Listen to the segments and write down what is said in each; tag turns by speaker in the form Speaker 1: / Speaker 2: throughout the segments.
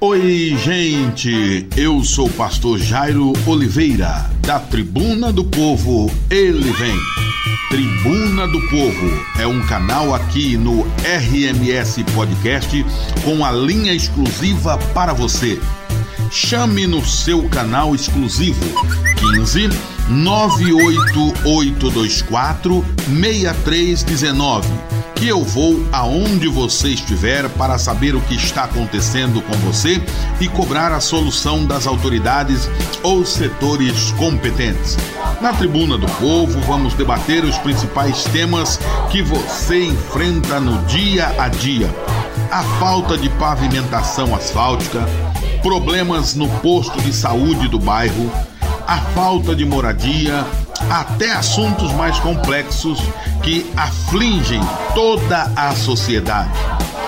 Speaker 1: Oi, gente! Eu sou o pastor Jairo Oliveira, da Tribuna do Povo, ele vem. Tribuna do Povo é um canal aqui no RMS Podcast com a linha exclusiva para você. Chame no seu canal exclusivo 15 98824 6319 que eu vou aonde você estiver para saber o que está acontecendo com você e cobrar a solução das autoridades ou setores competentes. Na Tribuna do Povo, vamos debater os principais temas que você enfrenta no dia a dia. A falta de pavimentação asfáltica, problemas no posto de saúde do bairro, a falta de moradia, até assuntos mais complexos que afligem toda a sociedade.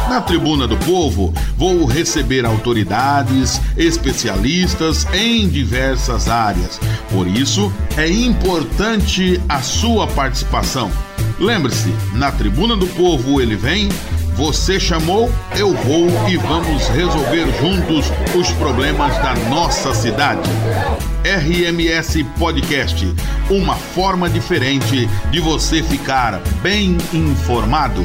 Speaker 1: Na Tribuna do Povo, vou receber autoridades, especialistas em diversas áreas. Por isso, é importante a sua participação. Lembre-se, na Tribuna do Povo ele vem você chamou, eu vou e vamos resolver juntos os problemas da nossa cidade. RMS Podcast uma forma diferente de você ficar bem informado.